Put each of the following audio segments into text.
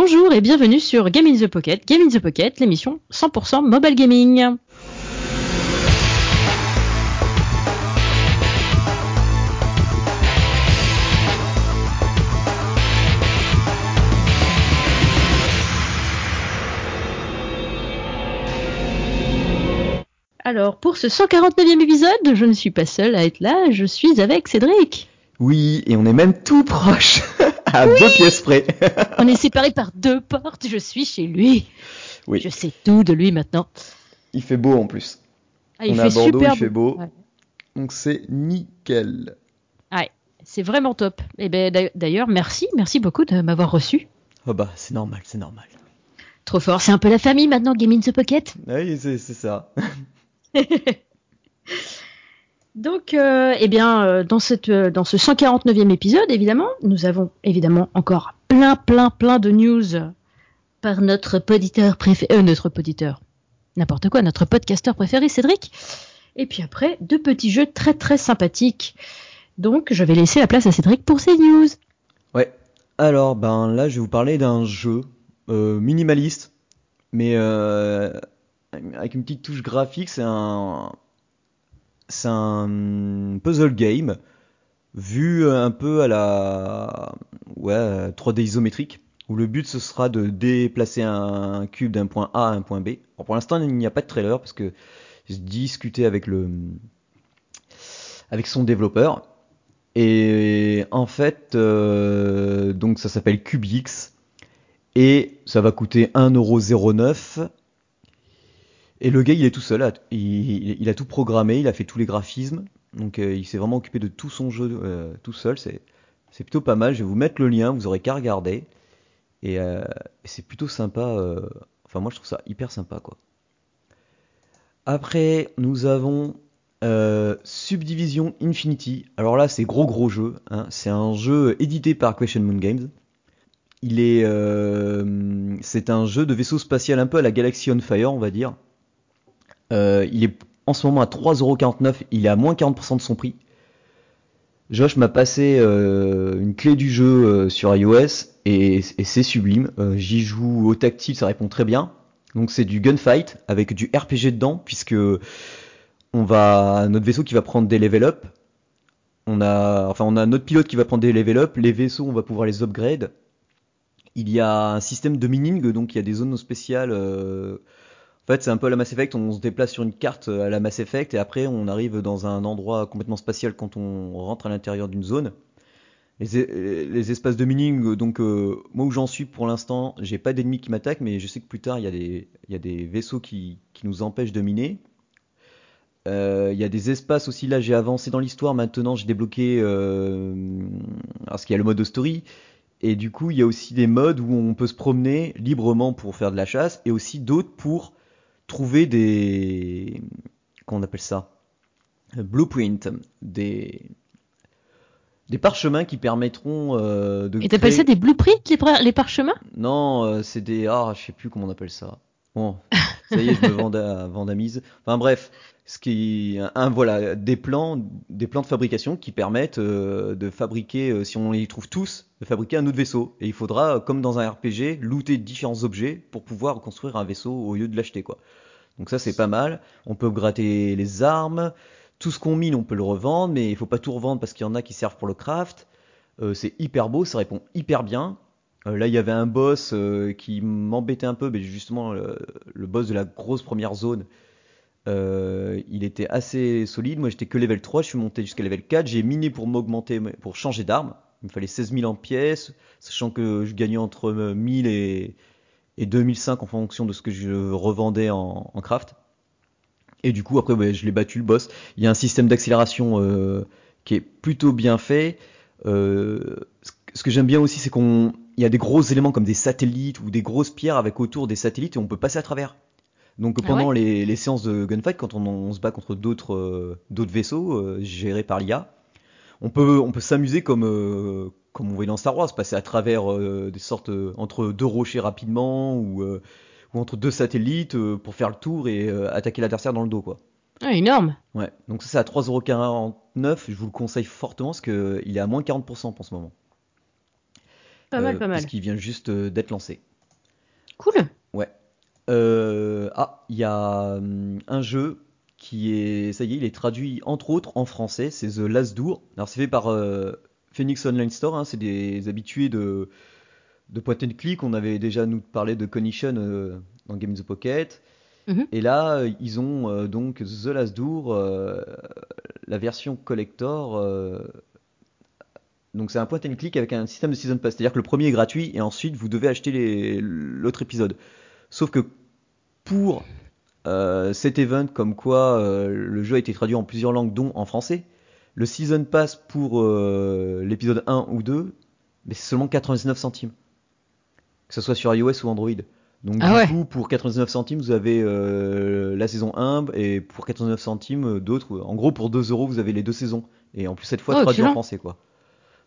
Bonjour et bienvenue sur Game in the Pocket, Game in the Pocket, l'émission 100% mobile gaming. Alors, pour ce 149e épisode, je ne suis pas seule à être là, je suis avec Cédric. Oui, et on est même tout proche, à deux pièces près. On est séparés par deux portes, je suis chez lui. Oui. Je sais tout de lui maintenant. Il fait beau en plus. Ah, il on fait est à Bordeaux, super il fait beau. Ouais. Donc c'est nickel. Ouais, c'est vraiment top. Et ben d'ailleurs- merci, merci beaucoup de m'avoir reçu. Oh bah, c'est normal, c'est normal. Trop fort, c'est un peu la famille maintenant, Game in the Pocket. Oui, c'est ça. Donc, euh, eh bien, euh, dans, cette, euh, dans ce 149e épisode, évidemment, nous avons évidemment encore plein, plein, plein de news par notre poditeur préféré, notre poditeur, n'importe quoi, notre podcasteur préféré, Cédric. Et puis après, deux petits jeux très, très sympathiques. Donc, je vais laisser la place à Cédric pour ses news. Ouais. Alors, ben là, je vais vous parler d'un jeu minimaliste, mais avec une petite touche graphique. C'est un, c'est un puzzle game vu un peu à la, ouais, 3D isométrique, où le but ce sera de déplacer un cube d'un point A à un point B. Pour l'instant, il n'y a pas de trailer parce que j'ai discuté avec le, avec son développeur. Et en fait, euh, donc ça s'appelle CubeX et ça va coûter 1,09€. Et le gars, il est tout seul, il, a tout programmé, il a fait tous les graphismes, donc euh, il s'est vraiment occupé de tout son jeu euh, tout seul. C'est plutôt pas mal. Je vais vous mettre le lien, vous aurez qu'à regarder. Et, euh, c'est plutôt sympa. Enfin, moi, je trouve ça hyper sympa, quoi. Après, nous avons Subdivision Infinity. Alors là, c'est gros gros jeu. hein. C'est un jeu édité par Question Moon Games. Il est, c'est un jeu de vaisseau spatial un peu à la Galaxy on Fire, on va dire. Euh, il est en ce moment à 3,49€. Il est à moins 40% de son prix. Josh m'a passé euh, une clé du jeu euh, sur iOS et, c'est sublime. Euh, J'y joue au tactile, ça répond très bien. Donc c'est du gunfight avec du RPG dedans puisque on va notre vaisseau qui va prendre des level up. On a enfin on a notre pilote qui va prendre des level up, les vaisseaux on va pouvoir les upgrade. Il y a un système de mining donc il y a des zones spéciales euh, en fait, c'est un peu à la Mass Effect, on se déplace sur une carte à la Mass Effect et après on arrive dans un endroit complètement spatial quand on rentre à l'intérieur d'une zone. Les, espaces de mining, donc euh, moi où j'en suis pour l'instant, j'ai pas d'ennemis qui m'attaquent, mais je sais que plus tard il y a des, vaisseaux qui, nous empêchent de miner. Euh, Il y a des espaces aussi, là j'ai avancé dans l'histoire, maintenant j'ai débloqué, euh, parce qu'il y a le mode story, et du coup il y a aussi des modes où on peut se promener librement pour faire de la chasse, et aussi d'autres pour trouver des... Comment on appelle ça Blueprint, des... Des parchemins qui permettront euh, de Et t'appelles créer- ça des blueprints, les, par- les parchemins? Non, euh, c'est des. Ah, je sais plus comment on appelle ça. Bon, ça y est, je me vanda- vandamise. Enfin bref, ce qui, un, voilà, des plans, des plans de fabrication qui permettent euh, de fabriquer, euh, si on les trouve tous, de fabriquer un autre vaisseau. Et il faudra, euh, comme dans un RPG, looter différents objets pour pouvoir construire un vaisseau au lieu de l'acheter, quoi. Donc ça, c'est pas mal. On peut gratter les armes. Tout ce qu'on mine, on peut le revendre, mais il faut pas tout revendre parce qu'il y en a qui servent pour le craft. C'est hyper beau, ça répond hyper bien. Euh, là, il y avait un boss euh, qui m'embêtait un peu, mais justement, le, boss de la grosse première zone, euh, il était assez solide. Moi, j'étais que level 3, je suis monté jusqu'à level 4. J'ai miné pour m'augmenter, pour changer d'arme. Il me fallait 16 000 en pièces, sachant que je gagnais entre euh, 1000 et, et 2005 en fonction de ce que je revendais en, craft. Et du coup, après, je l'ai battu le boss. Il y a un système d'accélération qui est plutôt bien fait. Ce que j'aime bien aussi, c'est qu'on il y a des gros éléments comme des satellites ou des grosses pierres avec autour des satellites et on peut passer à travers. Donc Ah pendant les, les séances de gunfight, quand on, on se bat contre d'autres euh, d'autres vaisseaux euh, gérés par l'IA, on peut on peut s'amuser comme euh, comme on voyait dans Star Wars, passer à travers des sortes entre deux rochers rapidement ou ou entre deux satellites pour faire le tour et attaquer l'adversaire dans le dos quoi. Ah, énorme. Ouais, donc ça c'est à 3,49€, je vous le conseille fortement parce que il est à moins 40% en ce moment. Pas mal, pas mal. Puisqu'il vient juste euh, d'être lancé. Cool. Ouais. Euh, ah, il y a hum, un jeu qui est, ça y est, il est traduit entre autres en français, c'est The Last Door. Alors c'est fait par euh, Phoenix Online Store, hein, c'est des habitués de, de point and click. On avait déjà nous parlé de Conition euh, dans Game in the Pocket. Mhm. Et là, euh, ils ont euh, donc The Last Door, euh, la version collector. Donc c'est un point and click avec un système de season pass, c'est-à-dire que le premier est gratuit et ensuite vous devez acheter l'autre épisode. Sauf que pour euh, cet event, comme quoi euh, le jeu a été traduit en plusieurs langues, dont en français, le season pass pour euh, l'épisode 1 ou 2, mais c'est seulement 99 centimes. Que ce soit sur iOS ou Android. Donc Ah du ouais. coup, pour 99 centimes, vous avez la saison 1 et pour 89 centimes, d'autres. En gros, pour 2 euros, vous avez les deux saisons. Et en plus, cette fois, Oh, traduit en français, quoi.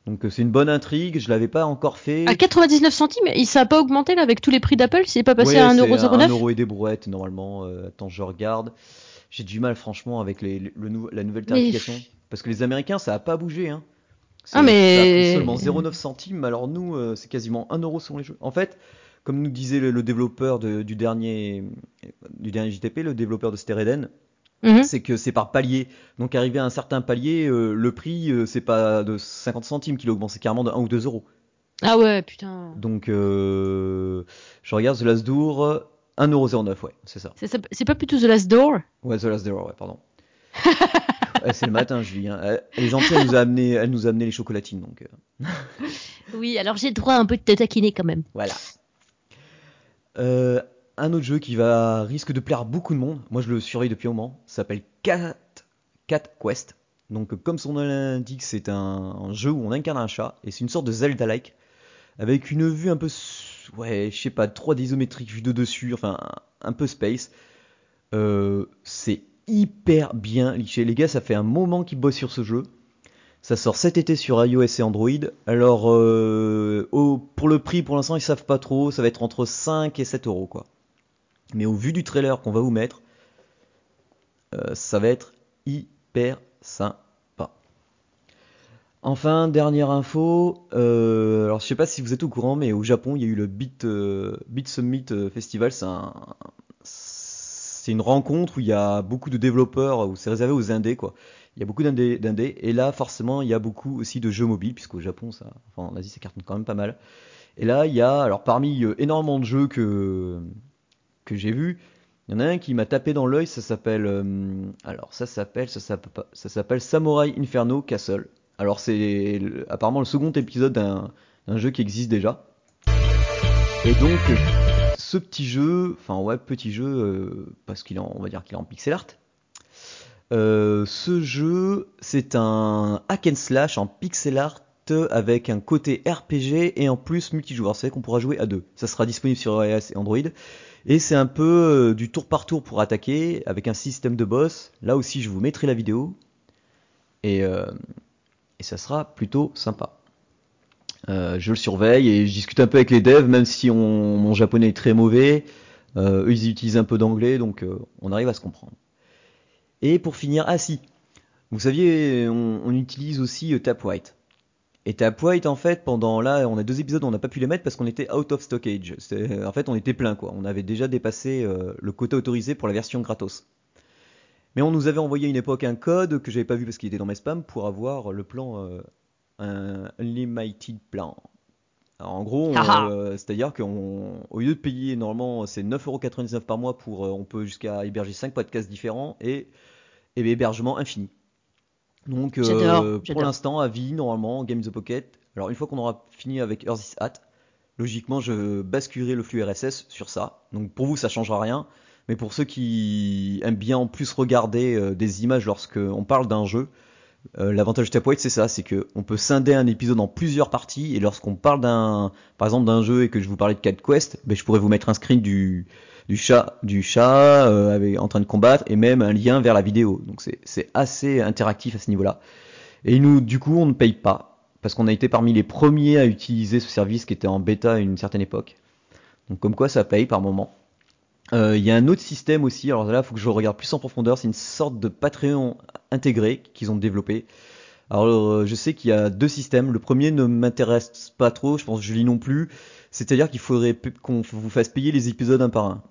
Donc euh, c'est une bonne intrigue, je l'avais pas encore fait. À 99 centimes, et ça a pas augmenté là avec tous les prix d'Apple C'est pas passé Ouais, à c'est 1,09€ 1 euro et des brouettes normalement. Euh, attends, je regarde. J'ai du mal franchement avec les, le la nouvelle Mais- tarification. Parce que les Américains, ça a pas bougé. Hein. Ah, mais- Ça a seulement 0,9 centimes. Alors nous, euh, c'est quasiment 1 euro sur les jeux. En fait, comme nous disait le, le développeur de- du, dernier, du dernier JTP, le développeur de Stereden, Mhm. c'est que c'est par palier. Donc arrivé à un certain palier, euh, le prix, euh, c'est pas de 50 centimes qu'il augmente, c'est carrément de 1 ou 2 euros. Ah ouais, putain. Donc, euh, je regarde The Last Door, 1,09€, ouais, c'est ça. C'est ça- c'est pas plutôt The Last Door? Ouais, The Last Door, ouais, pardon. Ouais, c'est le matin, Julie. hein. Elle est gentille, elle nous a amené, elle nous a amené les chocolatines, donc Oui, alors j'ai le droit un peu de te taquiner quand même. voilà. Euh, un autre jeu qui va risque de plaire beaucoup de monde. Moi, je le surveille depuis un moment. Ça s'appelle Cat, Quest. Donc, comme son nom l'indique, c'est un, jeu où on incarne un chat et c'est une sorte de Zelda-like avec une vue un peu, ouais, je sais pas, 3D isométrique vue de dessus, enfin un peu space. Euh, c'est hyper bien liché. Les gars, ça fait un moment qu'ils bossent sur ce jeu. Ça sort cet été sur iOS et Android. Alors, euh, pour le prix, pour l'instant, ils savent pas trop. Ça va être entre 5 et 7 euros, quoi. Mais au vu du trailer qu'on va vous mettre, euh, ça va être hyper sympa. Enfin, dernière info. euh, alors, je sais pas si vous êtes au courant, mais au Japon, il y a eu le Beat, euh, Beat Summit Festival. C'est un, une rencontre où il y a beaucoup de développeurs, où c'est réservé aux indés, quoi. Il y a beaucoup d'indés, d'indés, et là, forcément, il y a beaucoup aussi de jeux mobiles, puisqu'au Japon, ça, enfin, en Asie, ça cartonne quand même pas mal. Et là, il y a, alors, parmi énormément de jeux que, que j'ai vus, il y en a un qui m'a tapé dans l'œil, ça s'appelle, euh, alors, ça s'appelle, ça s'appelle, Samurai Inferno Castle. Alors, c'est apparemment le second épisode d'un jeu qui existe déjà. Et donc, ce petit jeu, enfin ouais, petit jeu, euh, parce qu'il est, va dire qu'il est en pixel art. Euh, ce jeu, c'est un hack and slash en pixel art avec un côté RPG et en plus multijoueur. C'est qu'on pourra jouer à deux. Ça sera disponible sur iOS et Android. Et c'est un peu euh, du tour par tour pour attaquer avec un système de boss. Là aussi, je vous mettrai la vidéo. Et, euh, et ça sera plutôt sympa. Euh, je le surveille et je discute un peu avec les devs, même si on- mon japonais est très mauvais. Eux, ils utilisent un peu d'anglais, donc on arrive à se comprendre. Et pour finir, ah si, vous saviez, on, utilise aussi euh, Tapwhite. Et Tapwhite, en fait, pendant là, on a deux épisodes, on n'a pas pu les mettre parce qu'on était out of stockage. C'est- En fait, on était plein, quoi. On avait déjà dépassé euh, le quota autorisé pour la version gratos. Mais on nous avait envoyé à une époque un code que j'avais pas vu parce qu'il était dans mes spams pour avoir le plan euh, un unlimited plan. Alors, en gros, Haha. euh, c'est-à-dire qu'au lieu de payer normalement c'est 9,99€ par mois pour euh, on peut jusqu'à héberger 5 podcasts différents et, et hébergement infini. Donc euh, pour l'instant à vie normalement Game the Pocket. Alors une fois qu'on aura fini avec Earth is Hat, logiquement je basculerai le flux RSS sur ça. Donc pour vous ça changera rien, mais pour ceux qui aiment bien en plus regarder euh, des images lorsque on parle d'un jeu, euh, L'avantage de Tapwhite, c'est ça, c'est que on peut scinder un épisode en plusieurs parties et lorsqu'on parle d'un, par exemple d'un jeu et que je vous parlais de Cat Quest, ben, je pourrais vous mettre un screen du, du chat, du chat euh, avec- en train de combattre et même un lien vers la vidéo. Donc c'est, assez interactif à ce niveau-là. Et nous, du coup, on ne paye pas parce qu'on a été parmi les premiers à utiliser ce service qui était en bêta à une certaine époque. Donc comme quoi ça paye par moment. Euh, Il y a un autre système aussi, alors là il faut que je regarde plus en profondeur, c'est une sorte de Patreon intégré qu'ils ont développé. Alors, euh, je sais qu'il y a deux systèmes. Le premier ne m'intéresse pas trop, je pense que je lis non plus. C'est-à-dire qu'il faudrait qu'on vous fasse payer les épisodes un par un.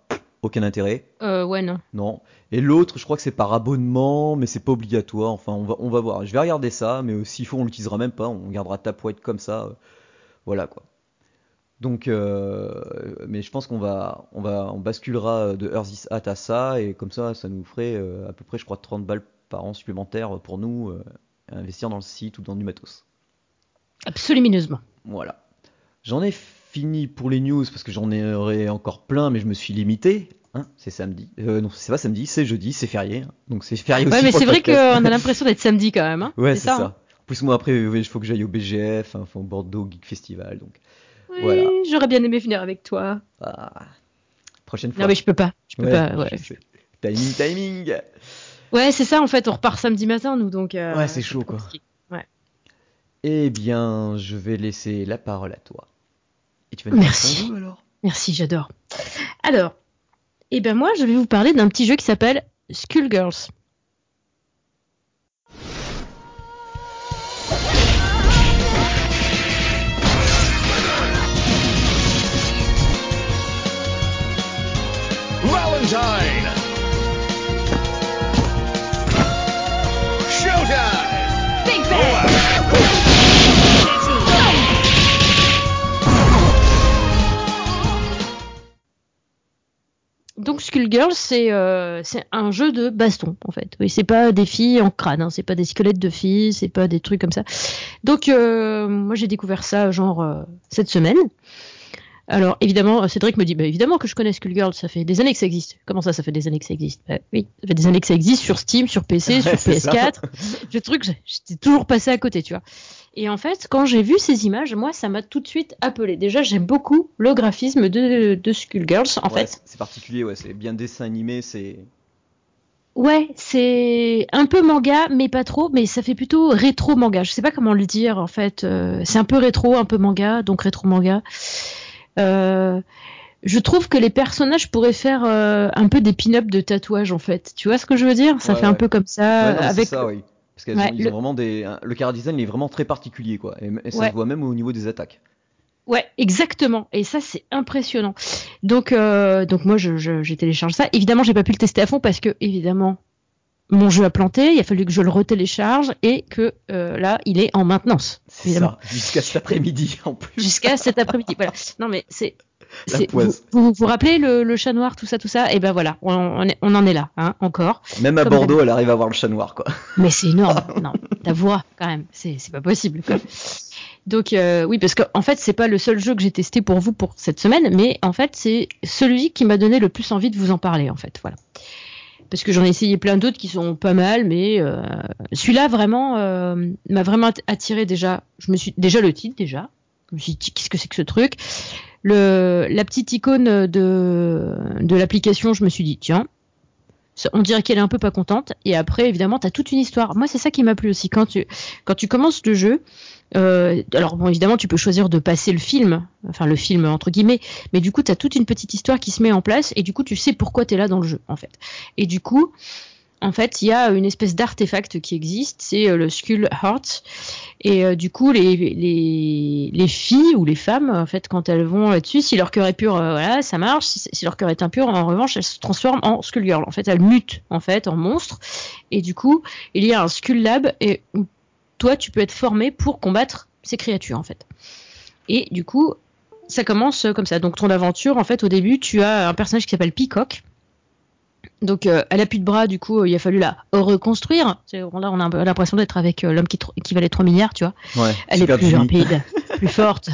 Aucun intérêt. Euh, ouais, non. Non. Et l'autre, je crois que c'est par abonnement, mais c'est pas obligatoire. Enfin, on va, on va voir. Je vais regarder ça, mais euh, s'il faut, on l'utilisera même pas. On gardera Tap White comme ça. euh, voilà quoi. Donc, euh, mais je pense qu'on va, on va, on basculera de Earth is Hat à ça, et comme ça, ça nous ferait euh, à peu près, je crois, 30 balles par an supplémentaires pour nous euh, investir dans le site ou dans du matos. Absolument. Voilà. J'en ai fini pour les news parce que j'en aurais encore plein, mais je me suis limité. Hein, c'est samedi. Euh, non, c'est pas samedi, c'est jeudi, c'est férié. hein. Donc c'est férié aussi. Ouais, mais c'est vrai qu'on a l'impression d'être samedi quand même. Hein Ouais, c'est ça. En plus, moi après, il faut que j'aille au BGF, enfin, au Bordeaux Geek Festival. Donc, oui, Voilà. j'aurais bien aimé venir avec toi. ah, prochaine fois. Non, mais je peux pas. Je peux Ouais, pas. Ouais. Timing, timing. Ouais c'est ça en fait. On repart samedi matin, nous, donc. euh, Ouais, c'est chaud, quoi. compliqué. Eh bien, je vais laisser la parole à toi. Et tu vas nous Merci. jeu, alors Merci, j'adore. Alors, eh ben moi, je vais vous parler d'un petit jeu qui s'appelle Skullgirls. Donc Skullgirls, c'est euh, c'est un jeu de baston en fait. Oui, c'est pas des filles en crâne, hein, c'est pas des squelettes de filles, c'est pas des trucs comme ça. Donc euh, moi j'ai découvert ça genre euh, cette semaine. Alors évidemment, Cédric me dit bah, évidemment que je connais Skullgirls, ça fait des années que ça existe. Comment ça, ça fait des années que ça existe? Bah, Oui, ça fait des années que ça existe sur Steam, sur PC, sur Ouais, c'est ça. PS4. Le truc, j'ai- j'étais toujours passé à côté, tu vois. Et en fait, quand j'ai vu ces images, moi, ça m'a tout de suite appelé. Déjà, j'aime beaucoup le graphisme de, de Skullgirls, en Ouais, fait. c'est- particulier, ouais. C'est bien dessin animé, c'est. Ouais, c'est un peu manga, mais pas trop, mais ça fait plutôt rétro manga. Je sais pas comment le dire, en fait. Euh, c'est un peu rétro, un peu manga, donc rétro manga. Euh, je trouve que les personnages pourraient faire euh, un peu des pin-up de tatouage, en fait. Tu vois ce que je veux dire? Ça Ouais, fait un peu comme ça, Ouais, non, avec ça, oui. Parce qu'ils Ouais, ont, le- ont vraiment des. Le chara design il est vraiment très particulier, quoi. Et, et ça Ouais. se voit même au niveau des attaques. Ouais, exactement. Et ça, c'est impressionnant. Donc, euh, donc moi, je, je- j'ai téléchargé ça. Évidemment, j'ai pas pu le tester à fond parce que, évidemment, mon jeu a planté. Il a fallu que je le retélécharge et que euh, là, il est en maintenance. C'est Évidemment. ça. Jusqu'à cet après-midi, en plus. Jusqu'à cet après-midi. Voilà. Non, mais c'est. La Vous, vous vous rappelez le, le chat noir, tout ça, tout ça? Et ben voilà, on, on, est- on en est là, hein, encore. Même à Comme Bordeaux, elle arrive à voir le chat noir, quoi. Mais c'est énorme. non, ta voix, quand même, c'est pas possible. Quoi. Donc euh, oui, parce qu'en fait, c'est pas le seul jeu que j'ai testé pour vous pour cette semaine, mais en fait, c'est celui qui m'a donné le plus envie de vous en parler, en fait. Voilà. Parce que j'en ai essayé plein d'autres qui sont pas mal, mais euh, celui-là vraiment euh, m'a vraiment att- attiré déjà. Je me suis déjà le titre déjà. Je me suis dit qu'est-ce que c'est que ce truc? Le la petite icône de de l'application, je me suis dit tiens, on dirait qu'elle est un peu pas contente. Et après, évidemment, tu as toute une histoire. Moi, c'est ça qui m'a plu aussi. Quand tu, quand tu commences le jeu, euh, alors bon, évidemment, tu peux choisir de passer le film, enfin le film entre guillemets, mais du coup, tu as toute une petite histoire qui se met en place et du coup, tu sais pourquoi tu es là dans le jeu, en fait. Et du coup, en fait, il y a une espèce d'artefact qui existe, c'est euh, le Skull Heart. Et euh, du coup, les, les, les filles ou les femmes, en fait, quand elles vont là-dessus, si leur cœur est pur, euh, voilà, ça marche. Si, leur cœur est impur, en revanche, elles se transforment en Skull Girl. En fait, elles mutent, en fait, en monstres. Et du coup, il y a un Skull Lab et où toi, tu peux être formé pour combattre ces créatures, en fait. Et du coup, ça commence comme ça. Donc, ton aventure, en fait, au début, tu as un personnage qui s'appelle Peacock. Donc, euh, elle a plus de bras, du coup, euh, il a fallu la reconstruire. Là, on a l'impression d'être avec euh, l'homme qui, valait 3 milliards, tu vois. Ouais. Elle est plus rapide, plus forte,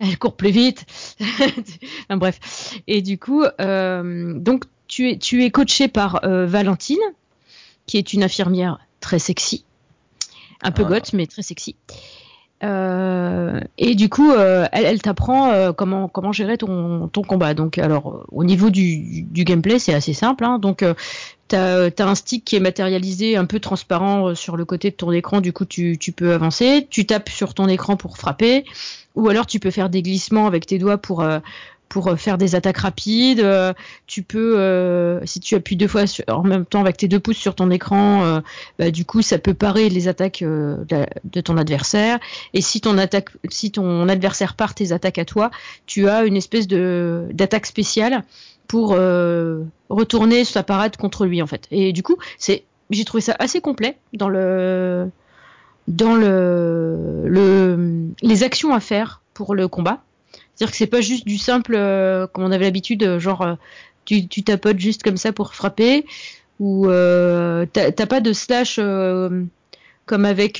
elle court plus vite. enfin, bref. Et du coup, euh, donc tu es, tu es coaché par Valentine, qui est une infirmière très sexy, un peu Ah. goth mais très sexy. Euh, et du coup, euh, elle, t'apprend euh, comment comment gérer ton, ton combat. Donc, alors au niveau du, du gameplay, c'est assez simple. Hein. Donc, t'as as un stick qui est matérialisé, un peu transparent sur le côté de ton écran. Du coup, tu, tu peux avancer. Tu tapes sur ton écran pour frapper, ou alors tu peux faire des glissements avec tes doigts pour pour euh, faire des attaques rapides. euh, tu peux, euh, si tu appuies deux fois sur- en même temps avec tes deux pouces sur ton écran, euh, bah, du coup, ça peut parer les attaques euh, de, ton adversaire. Et si ton attaque, si ton adversaire part tes attaques à toi, tu as une espèce de d'attaque spéciale pour retourner sa parade contre lui en fait. Et du coup, c'est, j'ai trouvé ça assez complet dans le dans le, le les actions à faire pour le combat. C'est-à-dire que c'est pas juste du simple, euh, comme on avait l'habitude, euh, genre euh, tu, tu tapotes juste comme ça pour frapper, ou euh, t'as pas de slash euh, comme avec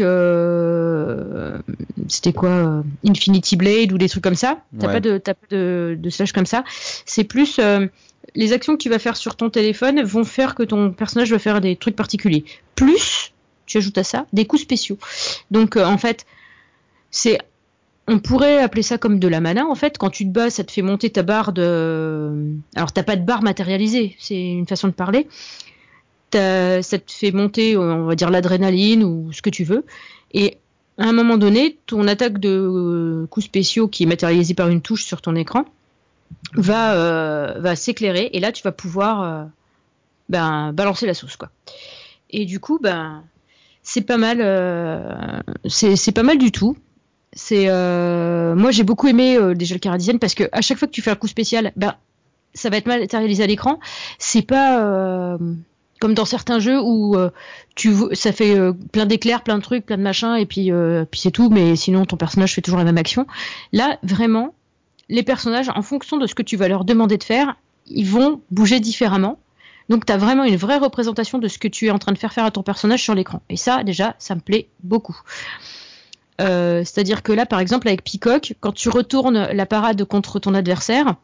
c'était quoi Infinity Blade ou des trucs comme ça. T'as Ouais. pas de t'as pas de, de slash comme ça. C'est plus les actions que tu vas faire sur ton téléphone vont faire que ton personnage va faire des trucs particuliers. Plus tu ajoutes à ça des coups spéciaux. Donc en fait, c'est on pourrait appeler ça comme de la mana en fait. Quand tu te bats, ça te fait monter ta barre de. Alors t'as pas de barre matérialisée, c'est une façon de parler. Ça te fait monter, on va dire l'adrénaline ou ce que tu veux. Et à un moment donné, ton attaque de euh, coups spéciaux qui est matérialisée par une touche sur ton écran va euh, s'éclairer et là tu vas pouvoir euh, ben, balancer la sauce quoi. Et du coup ben c'est pas mal, c'est pas mal du tout. C'est euh, moi j'ai beaucoup aimé euh, déjà le Caradisienne parce que à chaque fois que tu fais un coup spécial, ben ça va être matérialisé à l'écran. C'est pas euh, comme dans certains jeux où euh, tu ça fait euh, plein d'éclairs, plein de trucs, plein de machins et puis euh, puis c'est tout. Mais sinon ton personnage fait toujours la même action. Là vraiment, les personnages en fonction de ce que tu vas leur demander de faire, ils vont bouger différemment. Donc tu as vraiment une vraie représentation de ce que tu es en train de faire faire à ton personnage sur l'écran. Et ça, déjà, ça me plaît beaucoup. Euh, C'est-à-dire que là, par exemple, avec Peacock, quand tu retournes la parade contre ton adversaire,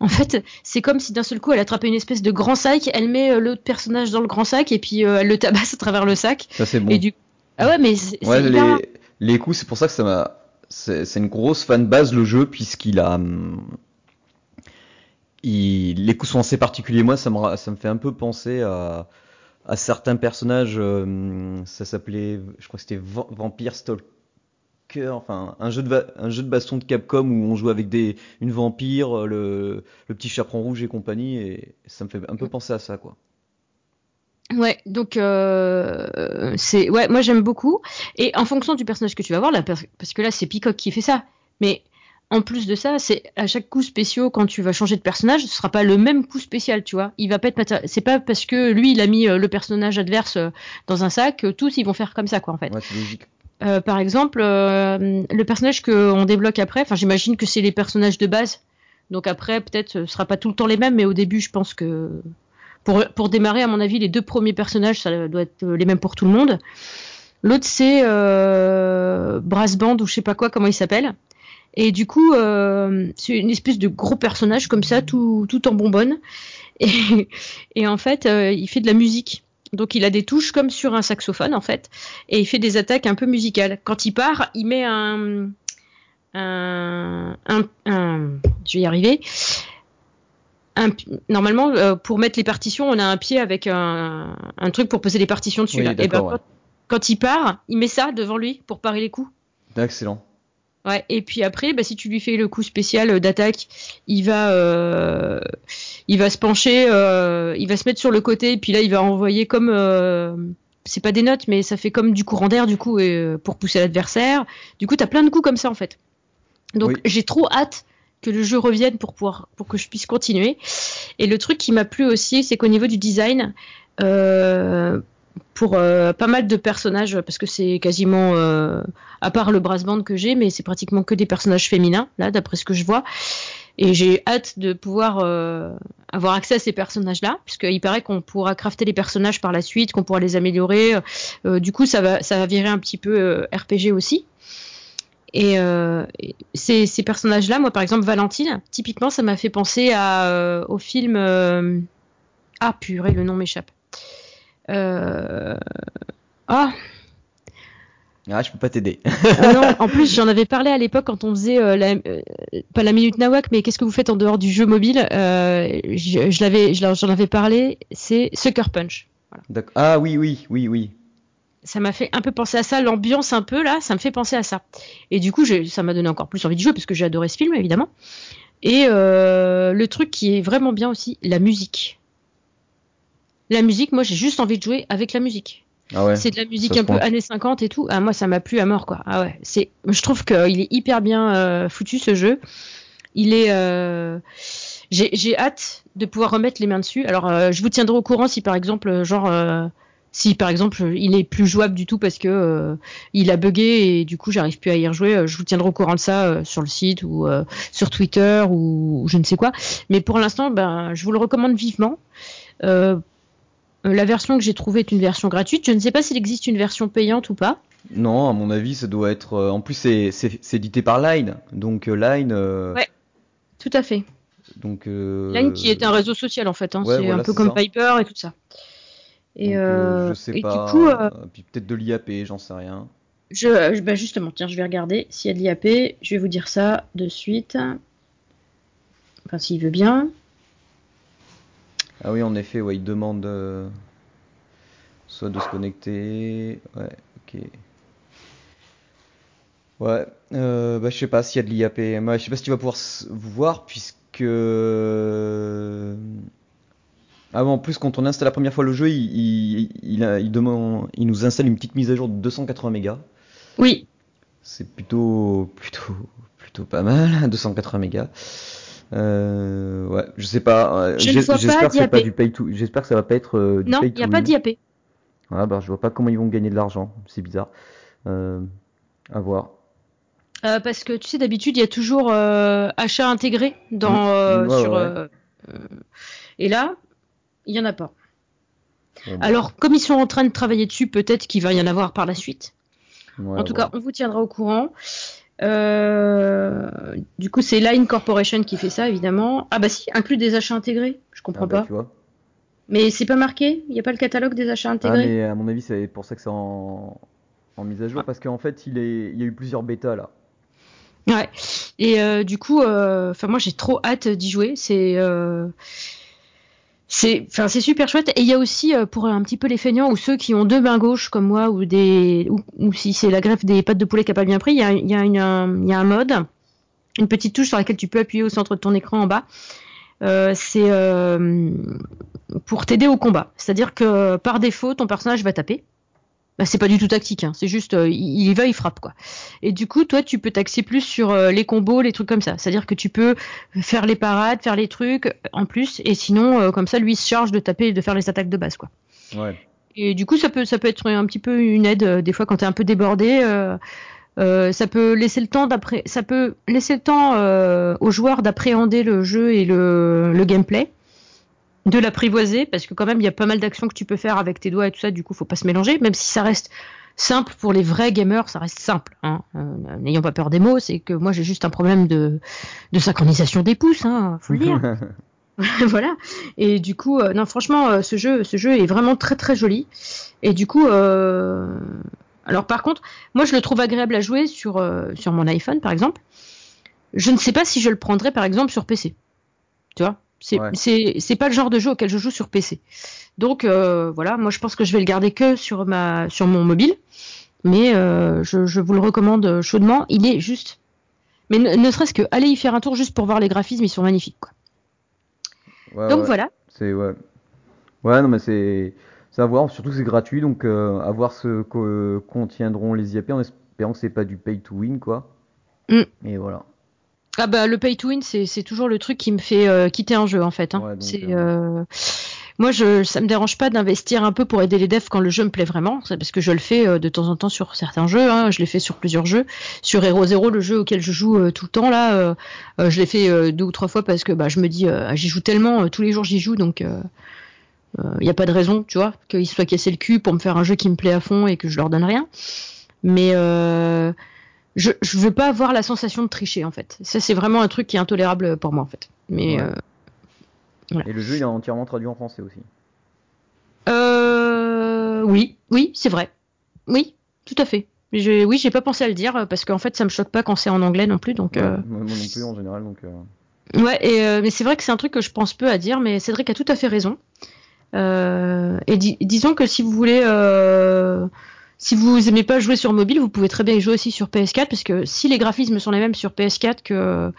en fait, c'est comme si d'un seul coup, elle attrapait une espèce de grand sac, elle met euh, l'autre personnage dans le grand sac et puis euh, elle le tabasse à travers le sac. Ça c'est bon. Et du ah ouais, mais c'est Ouais, c'est hyper- les, les coups, c'est pour ça que ça m'a. C'est une grosse fan base le jeu, puisqu'il a. hum, il- les coups sont assez particuliers. Moi, ça me, ça me fait un peu penser à, à certains personnages. euh, ça s'appelait. Je crois que c'était Va- Vampire Stalker. Enfin, un jeu, de va- un jeu de baston de Capcom où on joue avec des, une vampire, le, le petit chaperon rouge et compagnie. Et ça me fait un peu penser à ça, quoi. Ouais, donc euh, c'est ouais, moi j'aime beaucoup. Et en fonction du personnage que tu vas voir là, parce, que là c'est Peacock qui fait ça. Mais en plus de ça, c'est à chaque coup spécial quand tu vas changer de personnage, ce sera pas le même coup spécial, tu vois. Il va pas être c'est pas parce que lui il a mis euh, le personnage adverse euh, dans un sac que tous ils vont faire comme ça quoi en fait. Ouais, c'est logique. Euh, par exemple, euh, le personnage qu'on débloque après, enfin j'imagine que c'est les personnages de base. Donc après, peut-être ce sera pas tout le temps les mêmes, mais au début, je pense que pour, pour démarrer, à mon avis, les deux premiers personnages, ça doit être les mêmes pour tout le monde. L'autre, c'est euh, Brass Band ou je sais pas quoi, comment il s'appelle. Et du coup, euh, c'est une espèce de gros personnage comme ça, tout, tout en bonbonne. Et, en fait, il fait de la musique. Donc il a des touches comme sur un saxophone en fait, et il fait des attaques un peu musicales. Quand il part, il met un, un, un, un- je vais y arriver. Un, normalement, euh, pour mettre les partitions, on a un pied avec un, un truc pour poser les partitions dessus. Oui, là. Et ben, ouais. quand, quand il part, il met ça devant lui pour parer les coups. Excellent. Ouais, et puis après, bah, si tu lui fais le coup spécial euh, d'attaque, il va, euh, il va se pencher, euh, il va se mettre sur le côté, et puis là, il va envoyer comme, euh, c'est pas des notes, mais ça fait comme du courant d'air du coup, et, pour pousser l'adversaire. Du coup, t'as plein de coups comme ça en fait. Donc, Oui. j'ai trop hâte que le jeu revienne pour pouvoir, pour que je puisse continuer. Et le truc qui m'a plu aussi, c'est qu'au niveau du design, euh, pour euh, pas mal de personnages, parce que c'est quasiment, euh, à part le brass band que j'ai, mais c'est pratiquement que des personnages féminins, là, d'après ce que je vois. Et j'ai hâte de pouvoir euh, avoir accès à ces personnages-là, puisqu'il paraît qu'on pourra crafter les personnages par la suite, qu'on pourra les améliorer. Euh, du coup, ça va, ça va virer un petit peu euh, RPG aussi. Et euh, et ces, ces personnages-là, moi par exemple Valentine, typiquement, ça m'a fait penser à, au film. Ah purée, le nom m'échappe. Euh... Ah Ah, je peux pas t'aider. ah non, en plus j'en avais parlé à l'époque quand on faisait euh, la, euh, pas la minute nawak, mais qu'est-ce que vous faites en dehors du jeu mobile euh, je, l'avais, j'en avais parlé, c'est Sucker Punch. D'accord. Ah oui, oui, oui, oui. Ça m'a fait un peu penser à ça, l'ambiance un peu là, ça me fait penser à ça. Et du coup, ça m'a donné encore plus envie de jouer parce que j'ai adoré ce film évidemment. Et le truc qui est vraiment bien aussi, la musique. La musique, moi j'ai juste envie de jouer avec la musique. Ah ouais. C'est de la musique un peu années 50 et tout. Ah, moi, ça m'a plu à mort, quoi. Ah ouais, c'est. Je trouve qu'il est hyper bien euh, foutu ce jeu. Il est. euh, J'ai j'ai hâte de pouvoir remettre les mains dessus. Alors, euh, je vous tiendrai au courant si, par exemple, genre, si par exemple, il est plus jouable du tout parce que il a bugué et du coup, j'arrive plus à y rejouer. Je vous tiendrai au courant de ça sur le site ou sur Twitter ou, ou je ne sais quoi. Mais pour l'instant, ben, je vous le recommande vivement. Euh, la version que j'ai trouvée est une version gratuite. Je ne sais pas s'il existe une version payante ou pas. Non, à mon avis, ça doit être. euh, En plus, c'est c'est- c'est édité par Line, donc euh, Line. euh, Ouais. Tout à fait. Donc. euh, Line qui est un réseau social en fait. hein. ouais, c'est voilà, un peu c'est comme ça. Piper et tout ça. Et, donc, euh, euh, je sais et pas. du coup, euh, Puis peut-être de l'IAP, j'en sais rien. je, je- bah justement, tiens, je vais regarder s'il y a de l'IAP. Je vais vous dire ça de suite. Enfin, s'il veut bien. Ah oui, en effet, ouais, il demande euh, soit de se connecter. Ouais, ok. Ouais, euh, bah, je sais pas s'il y a de l'IAP. Moi, je sais pas si tu vas pouvoir voir, puisque. Ah bon, en plus, quand on installe la première fois le jeu, il, il, il, a- il demande, il nous installe une petite mise à jour de 280 mégas. Oui. C'est plutôt, plutôt, plutôt pas mal, 280 mégas. Euh, ouais, je sais pas. euh, Je pas J'espère que c'est pas d'IAP. du pay to. J'espère que ça va pas être euh, du Non, pay il n'y a pas d'IAP. Ah bah je vois pas comment ils vont gagner de l'argent. C'est bizarre. Euh, à voir. Euh, parce que tu sais, d'habitude, il y a toujours achat intégré dans, Mm. Ouais, sur. ouais. et là, il y en a pas. Bon, bah, Alors, comme ils sont en train de travailler dessus, peut-être qu'il va y en avoir par la suite. En tout voilà. cas, on vous tiendra au courant. Euh, du coup, c'est Line Corporation qui fait ça, évidemment. Ah bah si, inclut des achats intégrés. Je comprends Ah bah, pas. tu vois. Mais c'est pas marqué? Il n'y a pas le catalogue des achats Ah intégrés? mais à mon avis c'est pour ça que c'est en, en mise à jour Ah. parce qu'en fait il est, il y a eu plusieurs bêtas là. Ouais. Et euh, du coup, euh, enfin moi j'ai trop hâte d'y jouer. C'est c'est enfin c'est super chouette. Et il y a aussi euh, pour un petit peu les feignants ou ceux qui ont deux mains gauches comme moi ou des ou, si c'est la greffe des pattes de poulet qui a pas bien pris, il y a, il y a un, mode, une petite touche sur laquelle tu peux appuyer au centre de ton écran en bas. Euh, c'est euh, pour t'aider au combat. C'est-à-dire que par défaut, ton personnage va taper. Bah, c'est pas du tout tactique, hein. c'est juste euh, il y va, il frappe quoi. Et du coup, toi, tu peux t'axer plus sur euh, les combos, les trucs comme ça. C'est-à-dire que tu peux faire les parades, faire les trucs euh, en plus, et sinon, euh, comme ça, lui il se charge de taper et de faire les attaques de base quoi. Ouais. Et du coup, ça peut, ça peut être un petit peu une aide des fois quand t'es un peu débordé. ça peut laisser le temps d'après, ça peut laisser le temps aux joueurs d'appréhender le jeu et le, le gameplay, de l'apprivoiser parce que quand même il y a pas mal d'actions que tu peux faire avec tes doigts et tout ça. Du coup, faut pas se mélanger, même si ça reste simple pour les vrais gamers, ça reste simple. Hein. Euh, N'ayons pas peur des mots, c'est que moi j'ai juste un problème de, de synchronisation des pouces, hein, faut le dire. voilà. Et du coup, euh, non, franchement, euh, ce jeu, ce jeu est vraiment très très joli. Et du coup, euh, alors par contre, moi je le trouve agréable à jouer sur euh, sur mon iPhone, par exemple. Je ne sais pas si je le prendrais, par exemple, sur PC. Tu vois, c'est Ouais. pas le genre de jeu auquel je joue sur PC. Donc euh, voilà, moi je pense que je vais le garder que sur ma sur mon mobile. Mais euh, je, je vous le recommande chaudement. Il est juste. Mais ne, ne serait-ce que aller y faire un tour juste pour voir les graphismes, ils sont magnifiques. Quoi. Ouais, Donc ouais. voilà. C'est ouais. Ouais non mais c'est à voir. Surtout que c'est gratuit donc euh, à voir ce que contiendront les IAP en espérant que c'est pas du pay to win quoi. Mm. Et voilà. Ah bah le pay to win c'est toujours le truc qui me fait euh, quitter un jeu en fait. Hein. Ouais, c'est euh, euh, moi je ça me dérange pas d'investir un peu pour aider les devs quand le jeu me plaît vraiment. Parce que je le fais euh, de temps en temps sur certains jeux. Hein. Je l'ai fait sur plusieurs jeux. Sur Hero Zero le jeu auquel je joue euh, tout le temps là, euh, je l'ai fait euh, deux ou trois fois parce que bah je me dis euh, j'y joue tellement euh, tous les jours j'y joue donc. il euh, n'y a pas de raison, tu vois, qu'ils se soient cassés le cul pour me faire un jeu qui me plaît à fond et que je leur donne rien. Mais euh, je, je veux pas avoir la sensation de tricher en fait. Ça c'est vraiment un truc qui est intolérable pour moi en fait. Mais Ouais. euh, Voilà. Et le jeu il est entièrement traduit en français aussi. euh, oui, oui, c'est vrai. Oui, tout à fait. Je, oui, j'ai pas pensé à le dire parce qu'en fait ça me choque pas quand c'est en anglais non plus. Donc Ouais, euh, moi non plus en général donc. euh, Ouais, et, euh, mais c'est vrai que c'est un truc que je pense peu à dire, mais Cédric a tout à fait raison. Euh, et di- disons que si vous voulez, euh, si vous aimez pas jouer sur mobile, vous pouvez très bien y jouer aussi sur PS4 parce que si les graphismes sont les mêmes sur PS4 que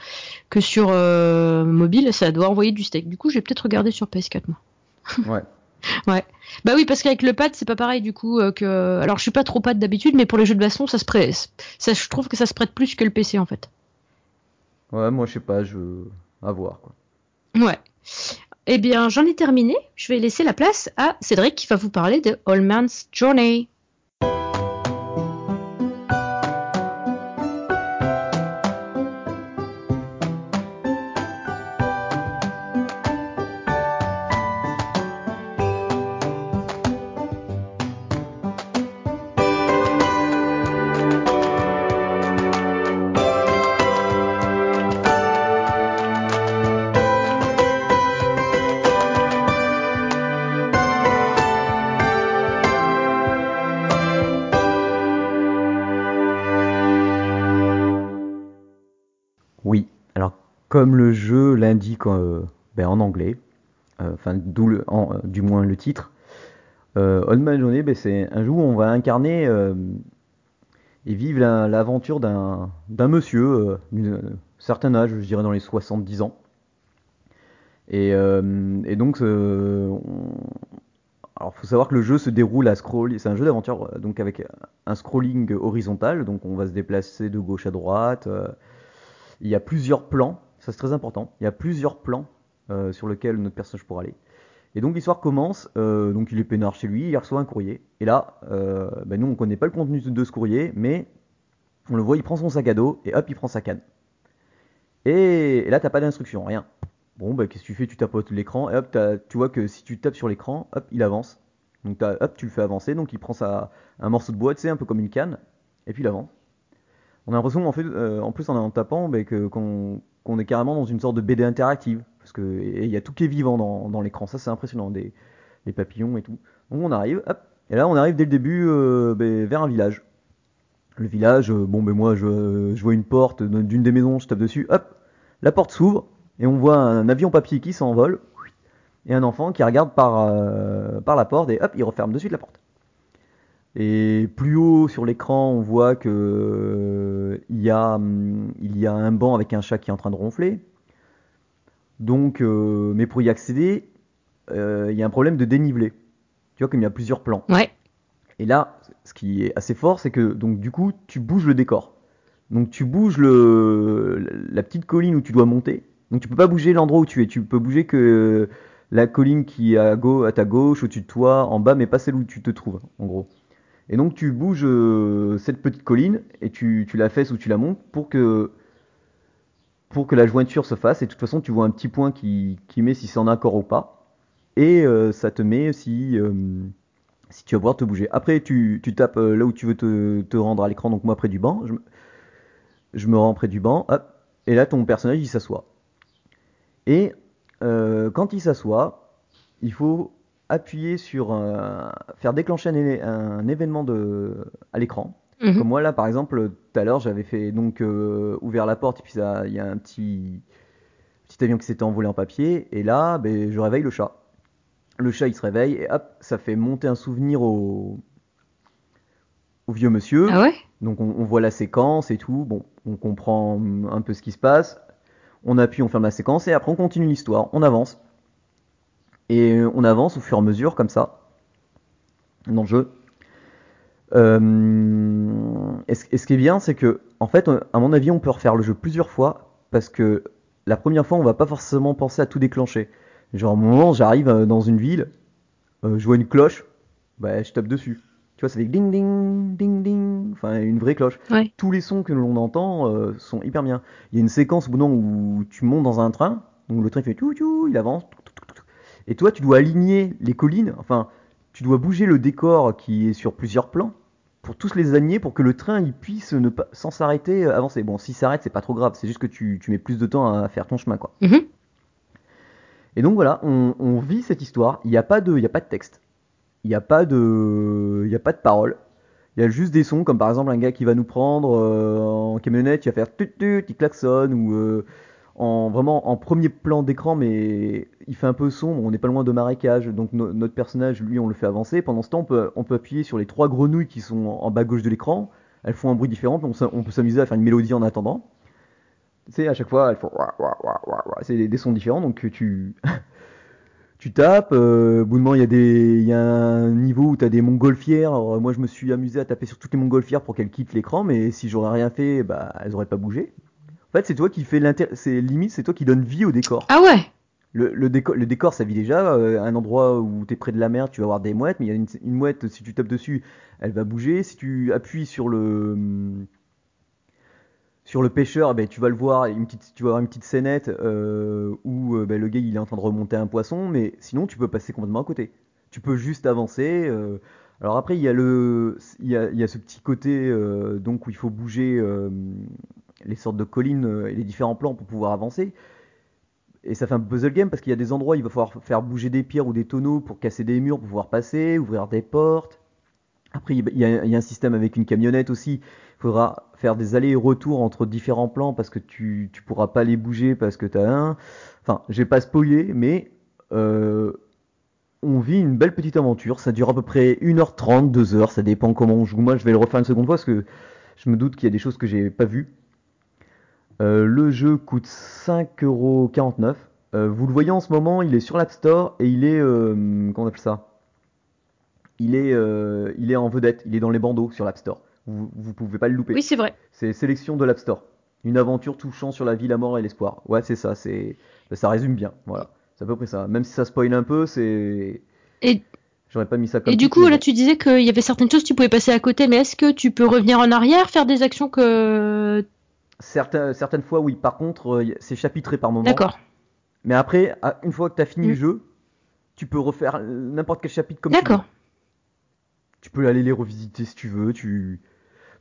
que sur euh, mobile, ça doit envoyer du steak. Du coup, je vais peut-être regarder sur PS4 moi. Ouais. Ouais. Bah oui, parce qu'avec le pad, c'est pas pareil du coup euh, que. Alors, je suis pas trop pad d'habitude, mais pour les jeux de baston, ça se prête. Ça, je trouve que ça se prête plus que le PC en fait. Ouais, moi je sais pas, je à voir quoi. Ouais. Eh bien, j'en ai terminé. Je vais laisser la place à Cédric qui va vous parler de All Man's Journey. Comme le jeu l'indique euh, ben, en anglais, euh, enfin euh, du moins le titre, Old Man Journey, ben, c'est un jeu où on va incarner et vivre la- l'aventure d'un monsieur d'un certain âge, je dirais dans les 70 ans. Et, donc, on- alors faut savoir que le jeu se déroule à scroll, c'est un jeu d'aventure donc avec un scrolling horizontal, donc on va se déplacer de gauche à droite. il y a plusieurs plans, ça c'est très important. Il y a plusieurs plans euh, sur lesquels notre personnage pourra aller. Et donc l'histoire commence, euh, donc il est peinard chez lui, il reçoit un courrier. Et là, euh, ben, nous on connaît pas le contenu de ce courrier, mais on le voit, il prend son sac à dos et hop, il prend sa canne. Et, et là, t'as pas d'instruction, rien. Bon, bah qu'est-ce que tu fais? Tu tapotes l'écran et hop, tu vois que si tu tapes sur l'écran, hop, il avance. Donc hop, tu le fais avancer, donc il prend sa, un morceau de bois, tu sais, un peu comme une canne, et puis il avance. On a l'impression en fait, en plus en en tapant, ben, que qu'on qu'on est carrément dans une sorte de BD interactive, parce que il y a tout qui est vivant dans, l'écran. Ça c'est impressionnant, des les papillons et tout. Donc on arrive, hop, et là on arrive dès le début euh, ben, vers un village. Le village, euh, bon ben moi je, je vois une porte d'une des maisons, je tape dessus, hop, la porte s'ouvre et on voit un avion papier qui s'envole et un enfant qui regarde par euh, par la porte et hop, il referme de suite la porte. Et plus haut sur l'écran, on voit que euh, il y a hum, il y a un banc avec un chat qui est en train de ronfler. Donc, euh, mais pour y accéder, euh, il y a un problème de dénivelé. Tu vois, comme il y a plusieurs plans. Ouais. Et là, ce qui est assez fort, c'est que donc du coup, tu bouges le décor. Donc tu bouges le la petite colline où tu dois monter. Donc tu peux pas bouger l'endroit où tu es. Tu peux bouger que la colline qui est à, à ta gauche, au-dessus de toi, en bas, mais pas celle où tu te trouves, en gros. Et donc tu bouges euh, cette petite colline et tu, la fesses ou tu la montes pour que pour que la jointure se fasse. Et de toute façon, tu vois un petit point qui, qui met si c'est en accord ou pas. Et euh, ça te met si euh, si tu vas pouvoir te bouger. Après, tu, tu tapes là où tu veux te, te rendre à l'écran, donc moi près du banc. Je, me- je me rends près du banc, hop, et là ton personnage il s'assoit. Et quand il s'assoit, il faut appuyer sur un- faire déclencher un, événement de, à l'écran. Mhm. Comme moi là par exemple, tout à l'heure j'avais fait donc euh, ouvert la porte et puis il y a un petit petit avion qui s'était envolé en papier et là ben, je réveille le chat. Le chat il se réveille et hop ça fait monter un souvenir au au vieux monsieur. Ah ouais? Donc on, on voit la séquence et tout, bon, on comprend un peu ce qui se passe, on appuie, on ferme la séquence et après on continue l'histoire, on avance. Et on avance au fur et à mesure comme ça dans le jeu. Euh, et, ce, et ce qui est bien, c'est que, en fait, à mon avis, on peut refaire le jeu plusieurs fois parce que la première fois, on va pas forcément penser à tout déclencher. Genre, un moment, j'arrive euh, dans une ville, euh, je vois une cloche, bah, je tape dessus. Tu vois, ça fait ding ding ding ding, enfin une vraie cloche. Ouais. Tous les sons que l'on entend euh, sont hyper bien. Il y a une séquence au moment où tu montes dans un train, donc le train fait tout tout, il avance, tout, tout, tout, tout. Et toi tu dois aligner les collines, enfin tu dois bouger le décor qui est sur plusieurs plans pour tous les aligner pour que le train il puisse ne pas sans s'arrêter euh, avancer. Bon, s'il s'arrête c'est pas trop grave, c'est juste que tu, tu mets plus de temps à faire ton chemin quoi. Mhm. Et donc voilà, on, on vit cette histoire. Il n'y a pas de, il y a pas de texte. Il n'y a pas de, il y a pas de parole. Il y a juste des sons, comme par exemple un gars qui va nous prendre euh, en camionnette, il va faire tut tut, il klaxonne, ou euh, en vraiment en premier plan d'écran, mais il fait un peu sombre. On n'est pas loin de marécage, donc no- notre personnage, lui, on le fait avancer. Pendant ce temps, on peut, appuyer sur les trois grenouilles qui sont en bas gauche de l'écran. Elles font un bruit différent, on, peut s'amuser à faire une mélodie en attendant. Tu sais, à chaque fois, elles font c'est des, sons différents, donc tu tu tapes. euh, au bout d'un moment, il y a des, y a un niveau où tu as des montgolfières. Alors, moi, je me suis amusé à taper sur toutes les montgolfières pour qu'elles quittent l'écran, mais si j'aurais rien fait, bah, elles auraient pas bougé. En fait, c'est toi qui fais l'inter, c'est limite, c'est toi qui donne vie au décor. Ah ouais Le, le décor, le décor, ça vit déjà. euh, un endroit où tu es près de la mer, tu vas avoir des mouettes, mais il y a une, une mouette, si tu tapes dessus, elle va bouger. Si tu appuies sur le sur le pêcheur, ben, tu vas le voir, une petite, tu vas avoir une petite scénette euh, où euh, ben, le gars il est en train de remonter un poisson, mais sinon tu peux passer complètement à côté. Tu peux juste avancer. euh. Alors après il y a le, il y a, il y a ce petit côté donc où il faut bouger les sortes de collines euh, et les différents plans pour pouvoir avancer. Et ça fait un puzzle game parce qu'il y a des endroits où il va falloir faire bouger des pierres ou des tonneaux pour casser des murs pour pouvoir passer, ouvrir des portes. Après, il y a, un système avec une camionnette aussi. Il faudra faire des allers et retours entre différents plans parce que tu, tu pourras pas les bouger parce que tu as un. Enfin, j'ai pas spoilé, mais euh, on vit une belle petite aventure. Ça dure à peu près 1h30, 2h, ça dépend comment on joue. Moi, je vais le refaire une seconde fois parce que je me doute qu'il y a des choses que j'ai pas vues. Euh, le jeu coûte 5,49€. Euh, vous le voyez en ce moment, il est sur l'App Store et il est. Euh, comment on appelle ça? Il est, euh, il est en vedette, il est dans les bandeaux sur l'App Store. Vous, vous pouvez pas le louper. Oui, c'est vrai. C'est sélection de l'App Store. Une aventure touchant sur la vie, la mort et l'espoir. Ouais, c'est ça, c'est ça résume bien. Voilà. C'est à peu près ça. Même si ça spoil un peu, c'est Et, j'aurais pas mis ça comme et du coup, mais là, tu disais qu'il y avait certaines choses que tu pouvais passer à côté, mais est-ce que tu peux revenir en arrière, faire des actions que... Certaines fois oui, par contre, euh, c'est chapitré par moment. D'accord. Mais après, une fois que tu as fini Mm. le jeu, tu peux refaire n'importe quel chapitre comme tu veux. D'accord. Tu peux aller les revisiter si tu veux. Tu...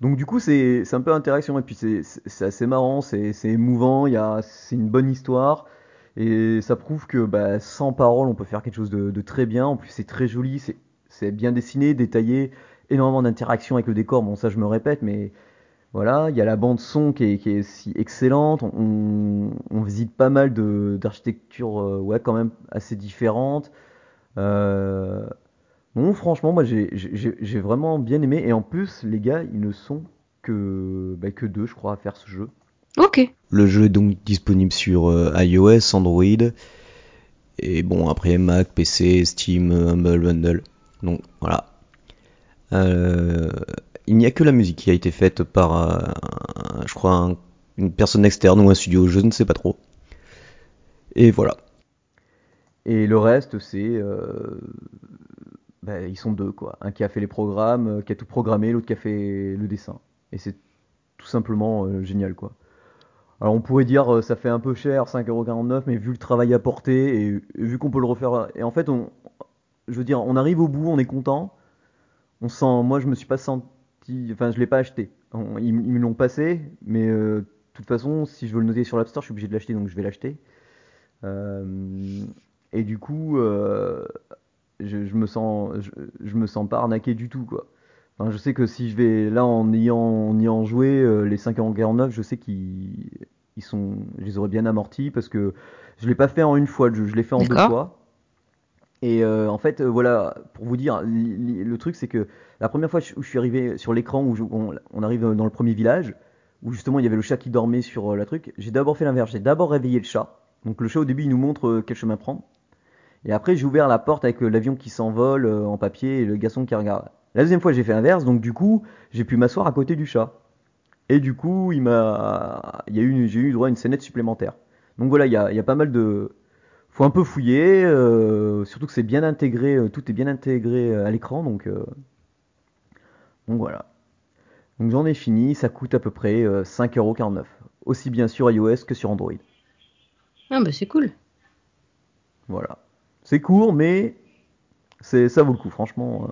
Donc du coup, c'est c'est un peu interaction. Et puis c'est assez marrant, c'est c'est émouvant, il y a, c'est une bonne histoire. Et ça prouve que bah, sans parole, on peut faire quelque chose de, de très bien. En plus, c'est très joli, c'est c'est bien dessiné, détaillé, énormément d'interaction avec le décor. Bon, ça, je me répète, mais voilà, il y a la bande son qui est, qui est si excellente. On, on visite pas mal de d'architectures, euh, ouais, quand même assez différentes. Euh, Bon, franchement, moi j'ai vraiment bien aimé. Et en plus, les gars, ils ne sont que, bah, que deux, je crois, à faire ce jeu. Ok. Le jeu est donc disponible sur euh, iOS, Android, et bon, après Mac, PC, Steam, euh, Humble Bundle. Donc voilà. Euh, il n'y a que la musique qui a été faite par, euh, je crois, un- une personne externe ou un studio, je ne sais pas trop. Et voilà. Et le reste, c'est. euh, bah, ils sont deux, quoi. Un qui a fait les programmes, euh, qui a tout programmé, l'autre qui a fait le dessin. Et c'est tout simplement génial, quoi. Alors on pourrait dire ça fait un peu cher, 5,49€, mais vu le travail apporté et, et vu qu'on peut le refaire. Et en fait, on, je veux dire, on arrive au bout, on est content. On sent, moi je me suis pas senti, enfin je l'ai pas acheté. On- ils, ils me l'ont passé, mais euh, de toute façon, si je veux le noter sur l'App Store, je suis obligé de l'acheter, donc je vais l'acheter. Euh, et du coup, euh, je, je me sens, je, je me sens pas arnaqué du tout, quoi. Enfin, je sais que si je vais là en ayant, en ayant joué euh, les 5,49€, je sais qu'ils ils sont, je les aurais bien amortis parce que je l'ai pas fait en une fois le jeu, je l'ai fait en deux D'accord. fois. Et euh, en fait, euh, voilà, pour vous dire, le truc c'est que la première fois où je suis arrivé sur l'écran où on, arrive dans le premier village, où justement il y avait le chat qui dormait sur euh, la truc, j'ai d'abord fait l'inverse, j'ai d'abord réveillé le chat. Donc le chat au début il nous montre quel chemin prendre. Et après j'ai ouvert la porte avec l'avion qui s'envole en papier et le garçon qui regarde. La deuxième fois j'ai fait l'inverse, donc du coup j'ai pu m'asseoir à côté du chat. Et du coup il m'a, j'ai eu droit à une scénette supplémentaire. Donc voilà, il y a pas mal de, faut un peu fouiller, euh, surtout que c'est bien intégré, euh, tout est bien intégré euh, à l'écran, donc, euh, donc voilà. Donc j'en ai fini, ça coûte à peu près euh, 5,49€, aussi bien sur iOS que sur Android. Ah bah c'est cool. Voilà. C'est court, mais c'est ça vaut le coup, franchement.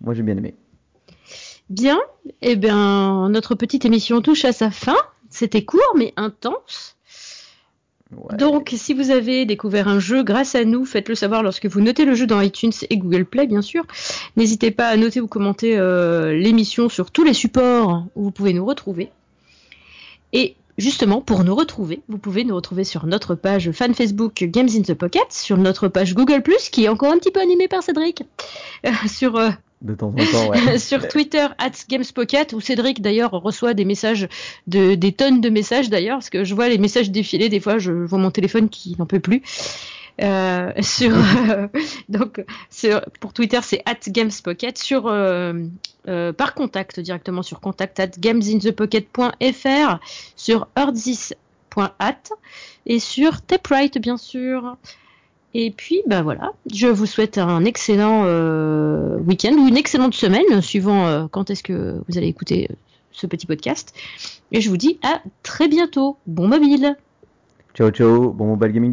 moi j'ai bien aimé. Bien. Eh bien, notre petite émission touche à sa fin. C'était court mais intense. Donc, si vous avez découvert un jeu grâce à nous, faites-le savoir lorsque vous notez le jeu dans iTunes et Google Play, bien sûr. N'hésitez pas à noter ou commenter euh, l'émission sur tous les supports où vous pouvez nous retrouver. Et justement, pour nous retrouver, vous pouvez nous retrouver sur notre page fan Facebook Games in the Pocket, sur notre page Google qui est encore un petit peu animée par Cédric, sur euh, Sur Twitter at GamesPocket où Cédric d'ailleurs reçoit des messages de des tonnes de messages d'ailleurs parce que je vois les messages défiler des fois je vois mon téléphone qui n'en peut plus. Euh, euh, donc pour Twitter c'est at GamesPocket. Sur euh, par contact directement sur contact at gamesinthepocket.fr sur earthis.at et sur Taprite bien sûr et puis, bah voilà, je vous souhaite un excellent euh, week-end ou une excellente semaine, suivant euh, quand est-ce que vous allez écouter euh, ce petit podcast. Et je vous dis à très bientôt. Bon mobile Ciao, ciao. Bon mobile gaming.